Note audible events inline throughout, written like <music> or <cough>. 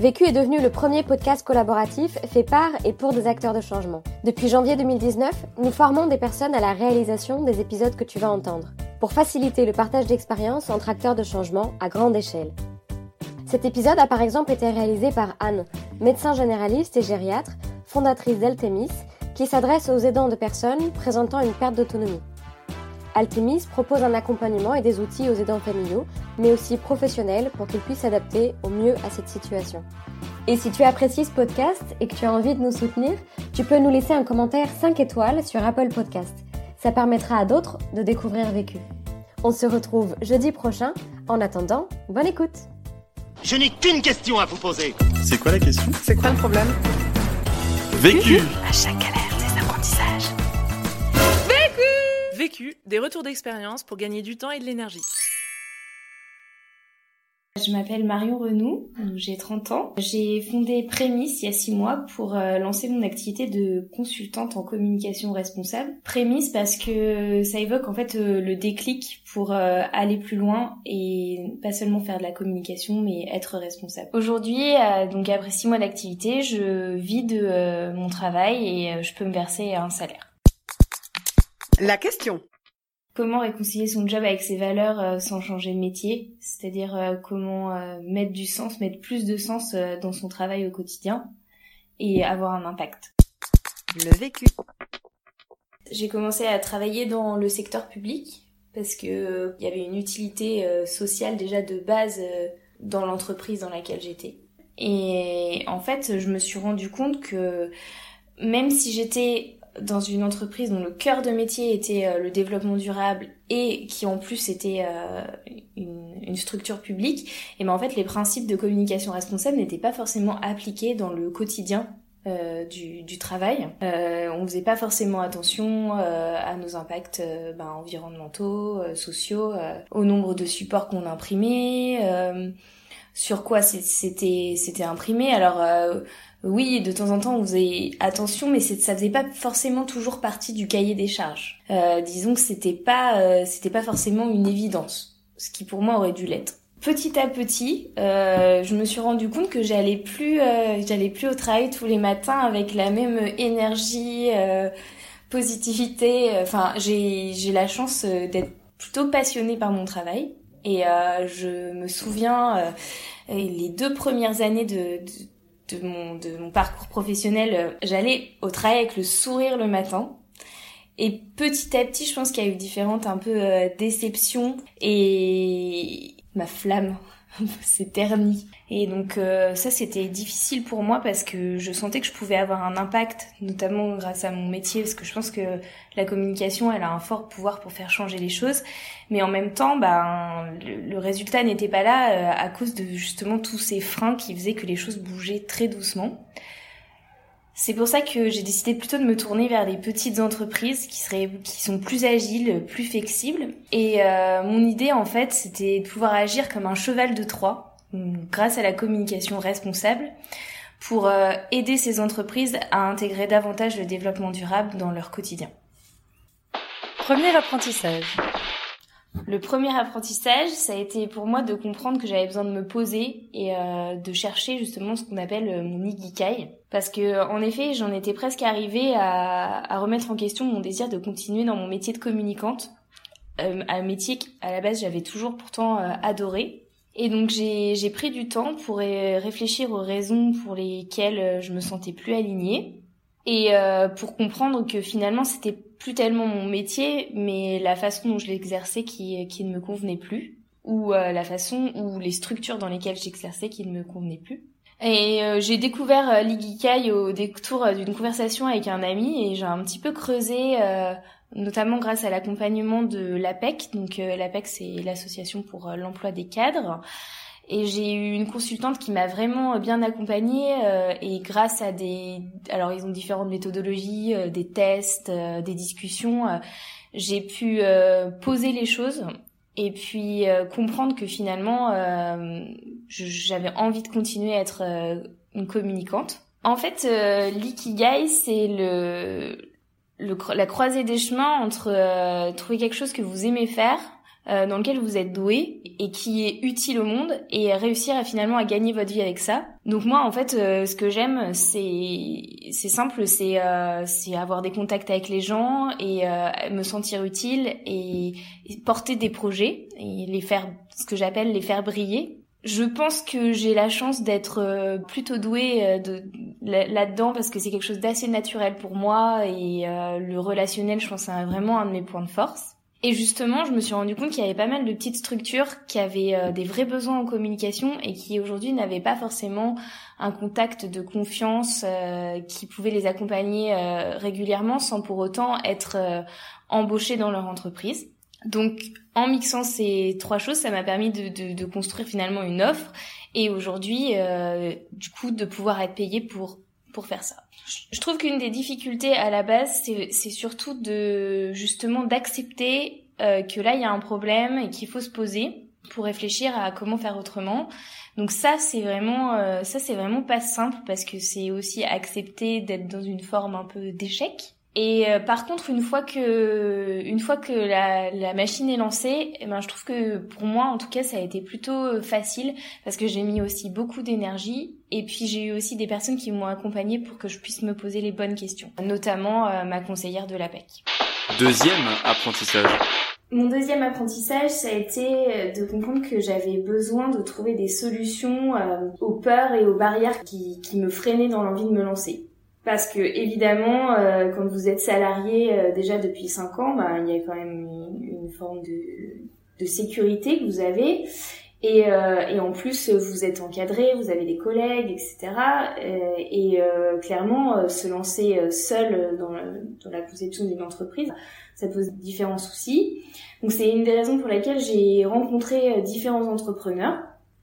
Vécu est devenu le premier podcast collaboratif fait par et pour des acteurs de changement. Depuis janvier 2019, nous formons des personnes à la réalisation des épisodes que tu vas entendre, pour faciliter le partage d'expériences entre acteurs de changement à grande échelle. Cet épisode a par exemple été réalisé par Anne, médecin généraliste et gériatre, fondatrice d'Altemis, qui s'adresse aux aidants de personnes présentant une perte d'autonomie. Altemis propose un accompagnement et des outils aux aidants familiaux, mais aussi professionnels pour qu'ils puissent s'adapter au mieux à cette situation. Et si tu apprécies ce podcast et que tu as envie de nous soutenir, tu peux nous laisser un commentaire 5 étoiles sur Apple Podcast. Ça permettra à d'autres de découvrir Vécu. On se retrouve jeudi prochain. En attendant, bonne écoute. Je n'ai qu'une question à vous poser. C'est quoi la question? C'est quoi le problème? Vécu À chaque galère, Des retours d'expérience pour gagner du temps et de l'énergie. Je m'appelle Marion Renou, j'ai 30 ans. J'ai fondé Prémisse il y a 6 mois pour euh, lancer mon activité de consultante en communication responsable. Prémisse parce que ça évoque en fait euh, le déclic pour euh, aller plus loin et pas seulement faire de la communication mais être responsable. Aujourd'hui, donc après 6 mois d'activité, je vis de mon travail et je peux me verser un salaire. La question. Comment réconcilier son job avec ses valeurs euh, sans changer de métier? C'est-à-dire euh, comment euh, mettre du sens, mettre plus de sens dans son travail au quotidien et avoir un impact? Le vécu. J'ai commencé à travailler dans le secteur public parce que il y avait une utilité sociale déjà de base dans l'entreprise dans laquelle j'étais. Et en fait, je me suis rendu compte que même si j'étais dans une entreprise dont le cœur de métier était euh, le développement durable et qui en plus était euh, une, structure publique, et ben en fait les principes de communication responsable n'étaient pas forcément appliqués dans le quotidien euh, du, travail. Euh, on faisait pas forcément attention à nos impacts ben, environnementaux, sociaux, au nombre de supports qu'on imprimait, sur quoi c'était c'était imprimé. Alors oui, de temps en temps, on faisait attention, mais ça faisait pas forcément toujours partie du cahier des charges. Euh, disons que c'était pas, euh, c'était pas forcément une évidence, ce qui pour moi aurait dû l'être. Petit à petit, euh, je me suis rendu compte que j'allais plus, j'allais plus au travail tous les matins avec la même énergie, positivité. Enfin, j'ai j'ai la chance d'être plutôt passionnée par mon travail. Et je me souviens les deux premières années de mon, mon parcours professionnel, euh, j'allais au travail avec le sourire le matin. Et petit à petit, je pense qu'il y a eu différentes un peu euh, déceptions et ma flamme <laughs> s'est ternie. Et donc euh, ça c'était difficile pour moi parce que je sentais que je pouvais avoir un impact, notamment grâce à mon métier, parce que je pense que la communication elle a un fort pouvoir pour faire changer les choses. Mais en même temps, ben le, résultat n'était pas là euh, à cause de justement tous ces freins qui faisaient que les choses bougeaient très doucement. C'est pour ça que j'ai décidé plutôt de me tourner vers les petites entreprises qui seraient, qui sont plus agiles, plus flexibles. Et euh, mon idée en fait, c'était de pouvoir agir comme un cheval de Troie grâce à la communication responsable pour euh, aider ces entreprises à intégrer davantage le développement durable dans leur quotidien. Premier apprentissage. Le premier apprentissage, ça a été pour moi de comprendre que j'avais besoin de me poser et euh, de chercher justement ce qu'on appelle euh, mon ikigai. Parce que en effet, j'en étais presque arrivée à, à, remettre en question mon désir de continuer dans mon métier de communicante, un métier qu'à la base j'avais toujours pourtant adoré, et donc j'ai pris du temps pour réfléchir aux raisons pour lesquelles euh, je me sentais plus alignée et euh, pour comprendre que finalement c'était plus tellement mon métier mais la façon dont je l'exerçais qui, qui ne me convenait plus ou euh, la façon ou les structures dans lesquelles j'exerçais qui ne me convenaient plus. Et j'ai découvert euh, au détour d'une conversation avec un ami et j'ai un petit peu creusé notamment grâce à l'accompagnement de l'APEC. Donc euh, l'APEC, c'est l'association pour euh, l'emploi des cadres. Et j'ai eu une consultante qui m'a vraiment bien accompagnée euh, et grâce à des, alors ils ont différentes méthodologies, euh, des tests, euh, des discussions, j'ai pu poser les choses et puis comprendre que finalement j'avais envie de continuer à être une communicante. En fait, l'ikigai c'est le, le, la croisée des chemins entre trouver quelque chose que vous aimez faire euh, dans lequel vous êtes doué et qui est utile au monde et réussir à finalement à gagner votre vie avec ça. Donc moi en fait euh, ce que j'aime c'est c'est simple c'est euh, c'est avoir des contacts avec les gens et me sentir utile et, porter des projets et les faire ce que j'appelle les faire briller. Je pense que j'ai la chance d'être plutôt douée de, là-dedans parce que c'est quelque chose d'assez naturel pour moi et le relationnel je pense c'est vraiment un de mes points de force. Et justement, je me suis rendu compte qu'il y avait pas mal de petites structures qui avaient euh, des vrais besoins en communication et qui aujourd'hui n'avaient pas forcément un contact de confiance euh, qui pouvait les accompagner euh, régulièrement sans pour autant être embauchés dans leur entreprise. Donc, en mixant ces trois choses, ça m'a permis de, de, de, construire finalement une offre et aujourd'hui, du coup, de pouvoir être payé pour pour faire ça. Je trouve qu'une des difficultés à la base, c'est surtout de justement d'accepter euh, que là il y a un problème et qu'il faut se poser pour réfléchir à comment faire autrement. Donc ça c'est vraiment euh, ça c'est vraiment pas simple parce que c'est aussi accepter d'être dans une forme un peu d'échec. Et euh, par contre, une fois que, une fois que la, la machine est lancée, eh ben, je trouve que pour moi, en tout cas, ça a été plutôt euh, facile parce que j'ai mis aussi beaucoup d'énergie. Et puis j'ai eu aussi des personnes qui m'ont accompagnée pour que je puisse me poser les bonnes questions, notamment euh, ma conseillère de l'APEC. Deuxième apprentissage. Mon deuxième apprentissage, ça a été de comprendre que j'avais besoin de trouver des solutions aux peurs et aux barrières qui, qui me freinaient dans l'envie de me lancer parce que évidemment, euh, quand vous êtes salarié euh, déjà depuis 5 ans, bah, il y a quand même une, forme de, de, sécurité que vous avez. Et, euh, et, en plus, vous êtes encadré, vous avez des collègues, etc. et clairement, se lancer seul dans, dans la conception d'une entreprise, ça pose différents soucis. Donc c'est une des raisons pour lesquelles j'ai rencontré différents entrepreneurs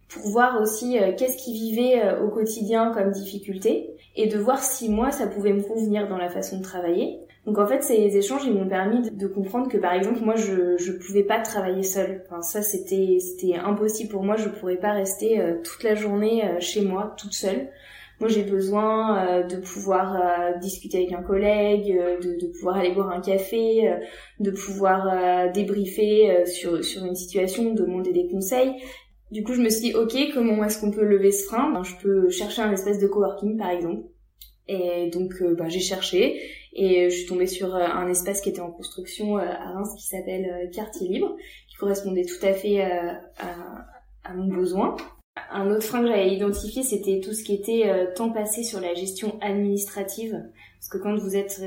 pour voir aussi qu'est-ce qu'ils vivaient au quotidien comme difficulté et de voir si moi ça pouvait me convenir dans la façon de travailler. Donc en fait ces échanges ils m'ont permis de, comprendre que par exemple moi je je pouvais pas travailler seule. Enfin ça c'était c'était impossible pour moi, je pourrais pas rester euh, toute la journée euh, chez moi toute seule. Moi j'ai besoin euh, de pouvoir discuter avec un collègue, de, de, pouvoir aller boire un café, de pouvoir débriefer sur sur une situation, demander des conseils. Du coup, je me suis dit, ok, comment est-ce qu'on peut lever ce frein? Ben, Je peux chercher un espèce de coworking, par exemple. Et donc, euh, ben, j'ai cherché et je suis tombée sur euh, un espace qui était en construction euh, à Reims qui s'appelle Quartier Libre, qui correspondait tout à fait à, à, mon besoin. Un autre frein que j'avais identifié, c'était tout ce qui était temps passé sur la gestion administrative. Parce que quand vous êtes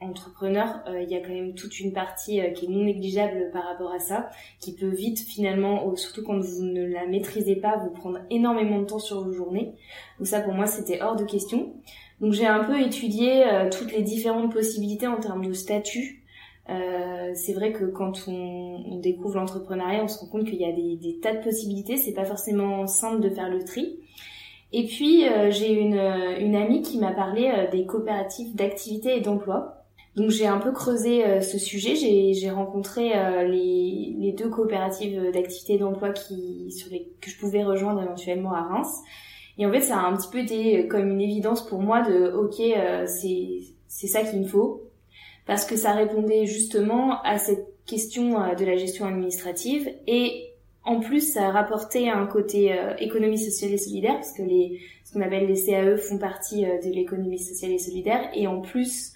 entrepreneur, euh, il y a quand même toute une partie euh, qui est non négligeable par rapport à ça, qui peut vite finalement, surtout quand vous ne la maîtrisez pas, vous prendre énormément de temps sur vos journées. Donc ça pour moi c'était hors de question. Donc j'ai un peu étudié euh, toutes les différentes possibilités en termes de statut. C'est vrai que quand on, on découvre l'entrepreneuriat, on se rend compte qu'il y a des, des, tas de possibilités. C'est pas forcément simple de faire le tri. Et puis j'ai une, une amie qui m'a parlé des coopératives d'activité et d'emploi. Donc j'ai un peu creusé euh, ce sujet, j'ai rencontré euh, les, les, deux coopératives d'activité d'emploi qui sur les que je pouvais rejoindre éventuellement à Reims. Et en fait, ça a un petit peu été comme une évidence pour moi de OK, euh, c'est c'est ça qu'il me faut parce que ça répondait justement à cette question de la gestion administrative et en plus ça rapportait un côté économie sociale et solidaire parce que les ce qu'on appelle les CAE font partie de l'économie sociale et solidaire et en plus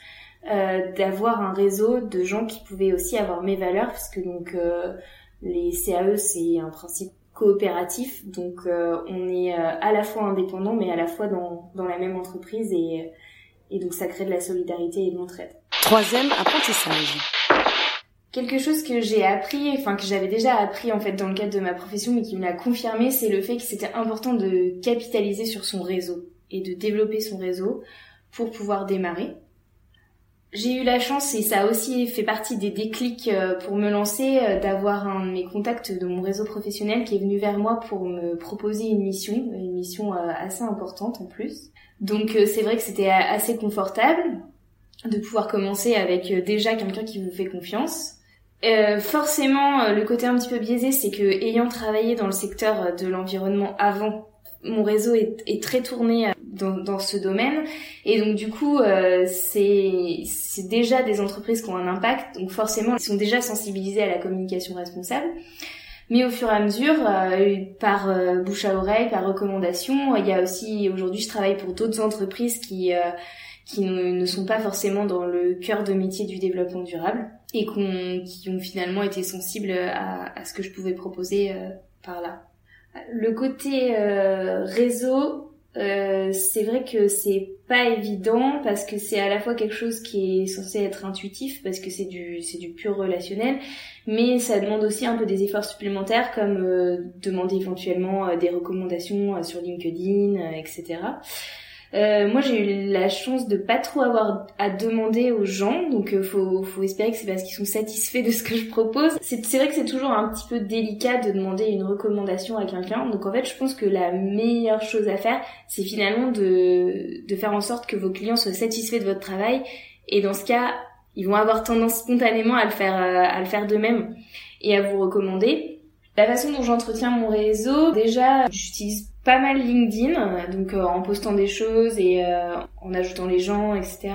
euh, d'avoir un réseau de gens qui pouvaient aussi avoir mes valeurs, puisque donc euh, les CAE c'est un principe coopératif, donc euh, on est à la fois indépendant mais à la fois dans, dans la même entreprise et, et donc ça crée de la solidarité et de l'entraide. Troisième apprentissage quelque chose que j'ai appris, enfin que j'avais déjà appris en fait dans le cadre de ma profession, mais qui me l'a confirmé, c'est le fait que c'était important de capitaliser sur son réseau et de développer son réseau pour pouvoir démarrer. J'ai eu la chance, et ça a aussi fait partie des déclics euh, pour me lancer, euh, d'avoir un de mes contacts de mon réseau professionnel qui est venu vers moi pour me proposer une mission, une mission euh, assez importante en plus. Donc c'est vrai que c'était assez confortable de pouvoir commencer avec déjà quelqu'un qui vous fait confiance. Euh, forcément, le côté un petit peu biaisé, c'est que ayant travaillé dans le secteur de l'environnement avant, mon réseau est, très tourné dans, dans, ce domaine. Et donc du coup euh, c'est déjà des entreprises qui ont un impact. Donc forcément ils sont déjà sensibilisés à la communication responsable. Mais au fur et à mesure euh, par euh, bouche à oreille par recommandation il y a aussi aujourd'hui je travaille pour d'autres entreprises qui euh, qui ne, ne, sont pas forcément dans le cœur de métier du développement durable et qui ont finalement été sensibles à, à ce que je pouvais proposer par là le côté réseau euh, c'est vrai que c'est pas évident parce que c'est à la fois quelque chose qui est censé être intuitif parce que c'est du c'est du pur relationnel, mais ça demande aussi un peu des efforts supplémentaires comme euh, demander éventuellement euh, des recommandations sur LinkedIn, etc. Euh, moi, j'ai eu la chance de pas trop avoir à demander aux gens, donc euh, faut, faut espérer que c'est parce qu'ils sont satisfaits de ce que je propose. C'est, vrai que c'est toujours un petit peu délicat de demander une recommandation à quelqu'un, donc en fait, je pense que la meilleure chose à faire, c'est finalement de, de faire en sorte que vos clients soient satisfaits de votre travail, et dans ce cas, ils vont avoir tendance spontanément à le faire, euh, à le faire d'eux-mêmes et à vous recommander. La façon dont j'entretiens mon réseau, déjà, j'utilise pas mal LinkedIn, donc euh, en postant des choses et euh, en ajoutant les gens, etc.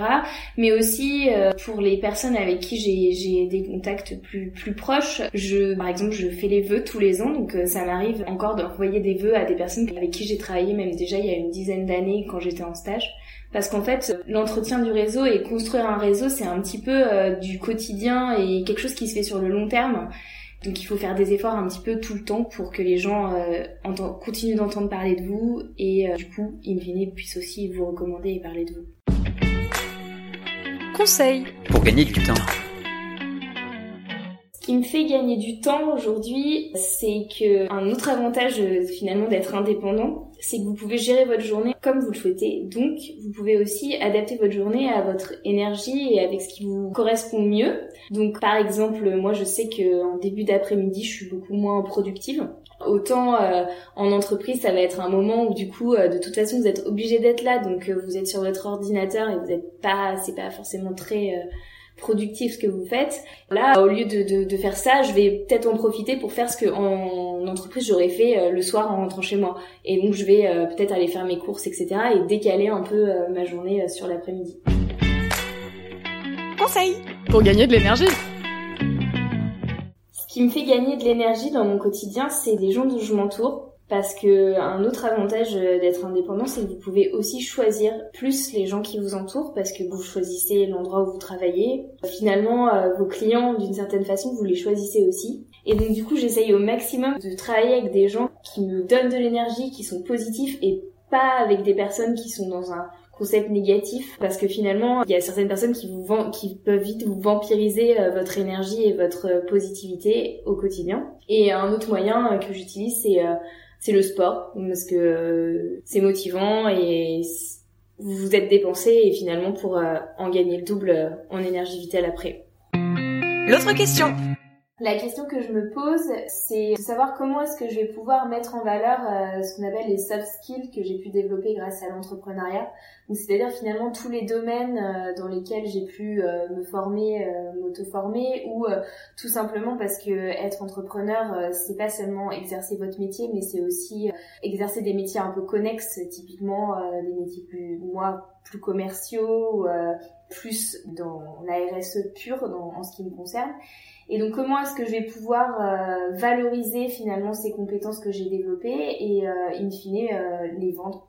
Mais aussi euh, pour les personnes avec qui j'ai, des contacts plus plus proches. Je, par exemple, je fais les vœux tous les ans, donc ça m'arrive encore d'envoyer des vœux à des personnes avec qui j'ai travaillé même déjà il y a une dizaine d'années quand j'étais en stage. Parce qu'en fait, l'entretien du réseau et construire un réseau, c'est un petit peu du quotidien et quelque chose qui se fait sur le long terme. Donc il faut faire des efforts un petit peu tout le temps pour que les gens euh, continuent d'entendre parler de vous et euh, du coup, in fine, puissent aussi vous recommander et parler de vous. Conseil pour gagner du temps. Qui me fait gagner du temps aujourd'hui, c'est que un autre avantage euh, finalement d'être indépendant, c'est que vous pouvez gérer votre journée comme vous le souhaitez. Donc, vous pouvez aussi adapter votre journée à votre énergie et avec ce qui vous correspond mieux. Donc, par exemple, moi, je sais que début d'après-midi, je suis beaucoup moins productive. Autant euh, en entreprise, ça va être un moment où du coup, euh, de toute façon, vous êtes obligé d'être là, donc euh, vous êtes sur votre ordinateur et vous n'êtes pas, c'est pas forcément très productif ce que vous faites. Là, au lieu de, de, de faire ça, je vais peut-être en profiter pour faire ce que en entreprise j'aurais fait euh, le soir en rentrant chez moi. Et donc je vais euh, peut-être aller faire mes courses, etc. et décaler un peu euh, ma journée sur l'après-midi. Conseil pour gagner de l'énergie. Ce qui me fait gagner de l'énergie dans mon quotidien, c'est des gens dont je m'entoure parce que un autre avantage euh, d'être indépendant, c'est que vous pouvez aussi choisir plus les gens qui vous entourent parce que vous choisissez l'endroit où vous travaillez. Finalement, euh, vos clients, d'une certaine façon, vous les choisissez aussi. Et donc du coup, j'essaye au maximum de travailler avec des gens qui me donnent de l'énergie, qui sont positifs et pas avec des personnes qui sont dans un concept négatif parce que finalement il y a certaines personnes qui vous qui peuvent vite vous vampiriser euh, votre énergie et votre positivité au quotidien et un autre moyen que j'utilise c'est c'est le sport parce que euh, c'est motivant et vous vous êtes dépensé et finalement pour euh, en gagner le double euh, en énergie vitale après. L'autre question. La question que je me pose, c'est de savoir comment est-ce que je vais pouvoir mettre en valeur ce qu'on appelle les soft skills que j'ai pu développer grâce à l'entrepreneuriat. C'est-à-dire finalement tous les domaines euh, dans lesquels j'ai pu euh, me former, euh, m'auto-former, ou tout simplement parce que être entrepreneur, c'est pas seulement exercer votre métier, mais c'est aussi exercer des métiers un peu connexes, typiquement des métiers plus, moi, plus commerciaux, plus dans la RSE pure en ce qui me concerne. Et donc comment est-ce que je vais pouvoir valoriser finalement ces compétences que j'ai développées et in fine les vendre?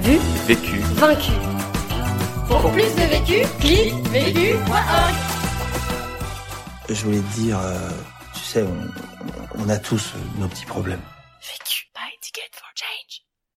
Vu, vécu, vaincu. Pour plus de vécu, clique vécu.org. Je voulais te dire, euh, tu sais, on, on a tous nos petits problèmes.